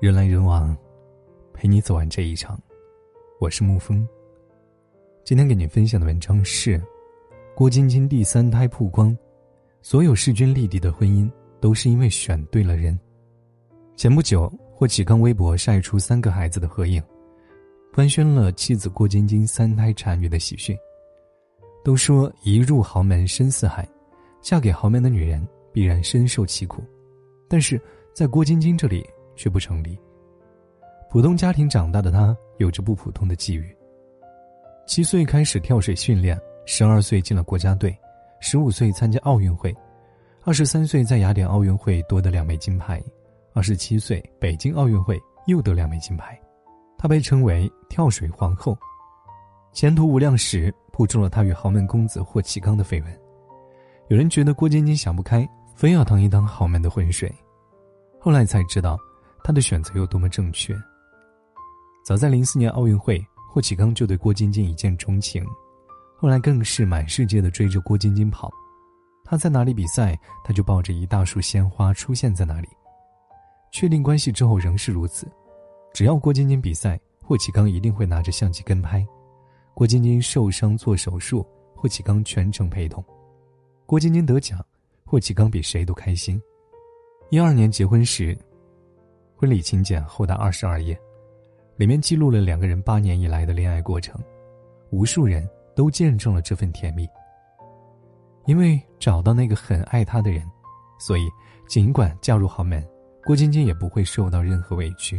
人来人往，陪你走完这一场。我是沐风。今天给您分享的文章是：郭晶晶第三胎曝光，所有势均力敌的婚姻都是因为选对了人。前不久，霍启刚微博晒出三个孩子的合影，官宣了妻子郭晶晶三胎产女的喜讯。都说一入豪门深似海，嫁给豪门的女人必然深受其苦，但是在郭晶晶这里。却不成立。普通家庭长大的他，有着不普通的际遇。七岁开始跳水训练，十二岁进了国家队，十五岁参加奥运会，二十三岁在雅典奥运会夺得两枚金牌，二十七岁北京奥运会又得两枚金牌。她被称为“跳水皇后”，前途无量时铺出了她与豪门公子霍启刚的绯闻。有人觉得郭晶晶想不开，非要当一当豪门的浑水，后来才知道。他的选择有多么正确。早在零四年奥运会，霍启刚就对郭晶晶一见钟情，后来更是满世界的追着郭晶晶跑。他在哪里比赛，他就抱着一大束鲜花出现在哪里。确定关系之后仍是如此，只要郭晶晶比赛，霍启刚一定会拿着相机跟拍。郭晶晶受伤做手术，霍启刚全程陪同。郭晶晶得奖，霍启刚比谁都开心。一二年结婚时。婚礼请柬厚达二十二页，里面记录了两个人八年以来的恋爱过程，无数人都见证了这份甜蜜。因为找到那个很爱他的人，所以尽管嫁入豪门，郭晶晶也不会受到任何委屈。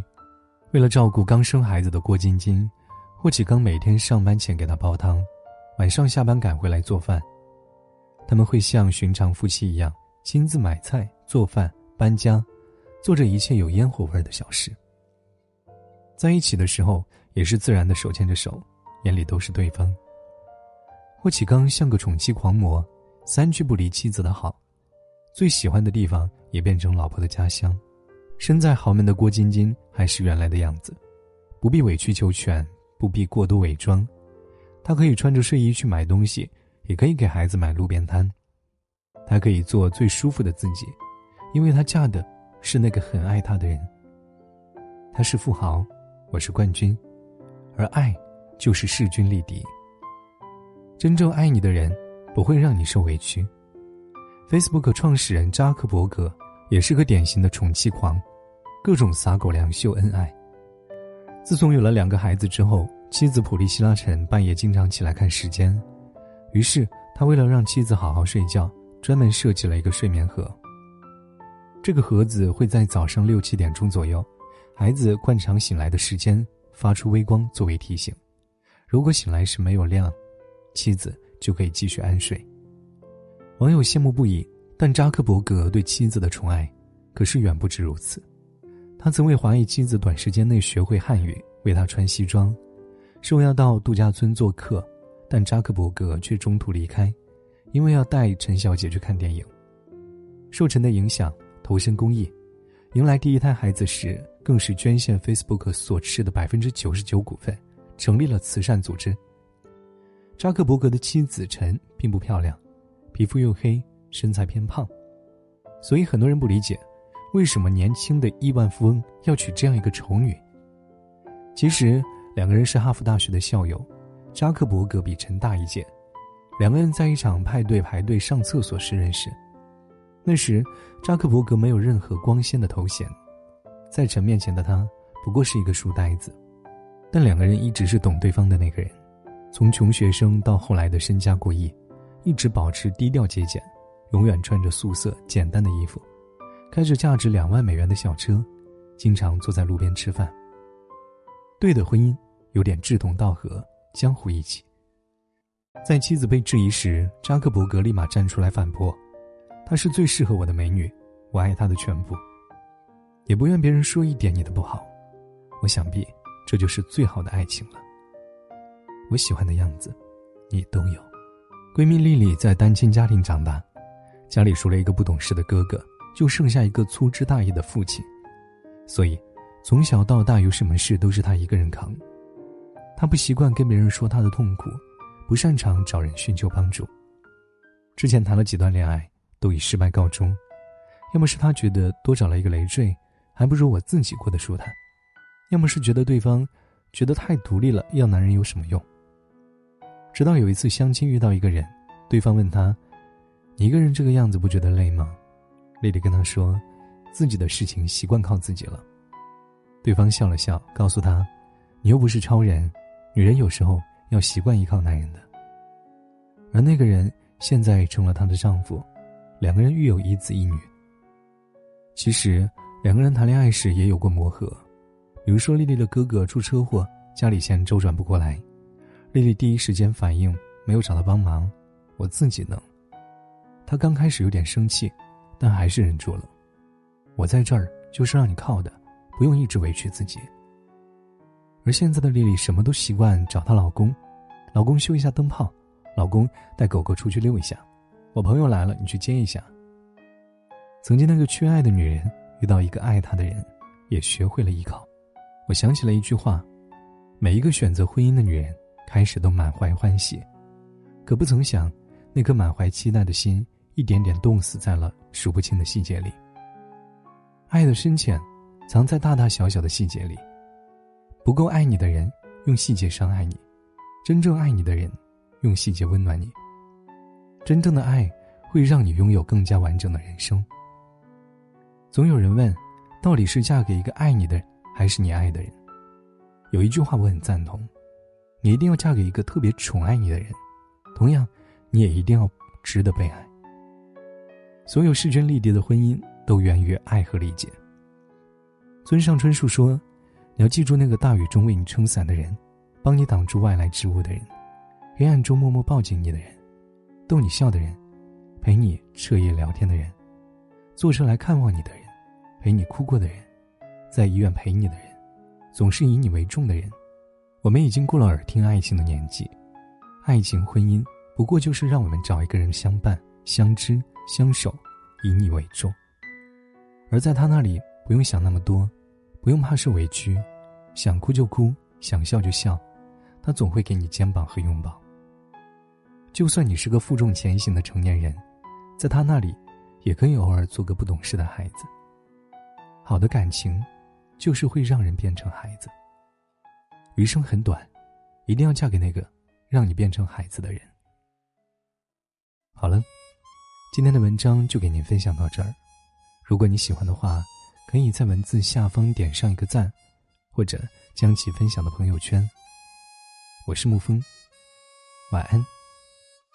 为了照顾刚生孩子的郭晶晶，霍启刚每天上班前给她煲汤，晚上下班赶回来做饭。他们会像寻常夫妻一样，亲自买菜、做饭、搬家。做着一切有烟火味的小事。在一起的时候，也是自然的手牵着手，眼里都是对方。霍启刚像个宠妻狂魔，三句不离妻子的好，最喜欢的地方也变成老婆的家乡。身在豪门的郭晶晶还是原来的样子，不必委曲求全，不必过多伪装，她可以穿着睡衣去买东西，也可以给孩子买路边摊，她可以做最舒服的自己，因为她嫁的。是那个很爱他的人。他是富豪，我是冠军，而爱就是势均力敌。真正爱你的人不会让你受委屈。Facebook 创始人扎克伯格也是个典型的宠妻狂，各种撒狗粮秀恩爱。自从有了两个孩子之后，妻子普利希拉陈半夜经常起来看时间，于是他为了让妻子好好睡觉，专门设计了一个睡眠盒。这个盒子会在早上六七点钟左右，孩子惯常醒来的时间发出微光作为提醒。如果醒来时没有亮，妻子就可以继续安睡。网友羡慕不已，但扎克伯格对妻子的宠爱可是远不止如此。他曾为华裔妻子短时间内学会汉语，为她穿西装，受邀到度假村做客，但扎克伯格却中途离开，因为要带陈小姐去看电影。受陈的影响。投身公益，迎来第一胎孩子时，更是捐献 Facebook 所持的百分之九十九股份，成立了慈善组织。扎克伯格的妻子陈并不漂亮，皮肤又黑，身材偏胖，所以很多人不理解，为什么年轻的亿万富翁要娶这样一个丑女。其实两个人是哈佛大学的校友，扎克伯格比陈大一届，两个人在一场派对排队上厕所时认识。那时，扎克伯格没有任何光鲜的头衔，在陈面前的他不过是一个书呆子。但两个人一直是懂对方的那个人，从穷学生到后来的身家过亿，一直保持低调节俭，永远穿着素色简单的衣服，开着价值两万美元的小车，经常坐在路边吃饭。对的婚姻有点志同道合，江湖义气。在妻子被质疑时，扎克伯格立马站出来反驳。她是最适合我的美女，我爱她的全部，也不愿别人说一点你的不好。我想必这就是最好的爱情了。我喜欢的样子，你都有。闺蜜丽丽在单亲家庭长大，家里除了一个不懂事的哥哥，就剩下一个粗枝大叶的父亲，所以从小到大有什么事都是她一个人扛。她不习惯跟别人说她的痛苦，不擅长找人寻求帮助。之前谈了几段恋爱。都以失败告终，要么是他觉得多找了一个累赘，还不如我自己过得舒坦。要么是觉得对方觉得太独立了，要男人有什么用？直到有一次相亲遇到一个人，对方问他：“你一个人这个样子不觉得累吗？”丽丽跟他说：“自己的事情习惯靠自己了。”对方笑了笑，告诉他：“你又不是超人，女人有时候要习惯依靠男人的。”而那个人现在成了她的丈夫，两个人育有一子一女。其实两个人谈恋爱时也有过磨合，比如说丽丽的哥哥出车祸，家里钱周转不过来，丽丽第一时间反应没有找他帮忙，我自己能。她刚开始有点生气，但还是忍住了。我在这儿就是让你靠的。不用一直委屈自己。而现在的丽丽什么都习惯找她老公，老公修一下灯泡，老公带狗狗出去溜一下，我朋友来了你去接一下。曾经那个缺爱的女人遇到一个爱她的人，也学会了依靠。我想起了一句话：每一个选择婚姻的女人，开始都满怀欢喜，可不曾想，那颗满怀期待的心，一点点冻死在了数不清的细节里。爱的深浅。藏在大大小小的细节里。不够爱你的人，用细节伤害你；真正爱你的人，用细节温暖你。真正的爱会让你拥有更加完整的人生。总有人问，到底是嫁给一个爱你的人，还是你爱的人？有一句话我很赞同：你一定要嫁给一个特别宠爱你的人，同样，你也一定要值得被爱。所有势均力敌的婚姻，都源于爱和理解。村上春树说：“你要记住那个大雨中为你撑伞的人，帮你挡住外来之物的人，黑暗中默默抱紧你的人，逗你笑的人，陪你彻夜聊天的人，坐车来看望你的人，陪你哭过的人，在医院陪你的人，总是以你为重的人。我们已经过了耳听爱情的年纪，爱情婚姻不过就是让我们找一个人相伴、相知、相守，以你为重。而在他那里。”不用想那么多，不用怕受委屈，想哭就哭，想笑就笑，他总会给你肩膀和拥抱。就算你是个负重前行的成年人，在他那里，也可以偶尔做个不懂事的孩子。好的感情，就是会让人变成孩子。余生很短，一定要嫁给那个让你变成孩子的人。好了，今天的文章就给您分享到这儿。如果你喜欢的话，可以在文字下方点上一个赞，或者将其分享到朋友圈。我是沐风，晚安，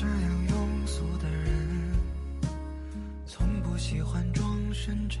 这样庸俗的人，从不喜欢装深沉。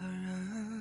的人。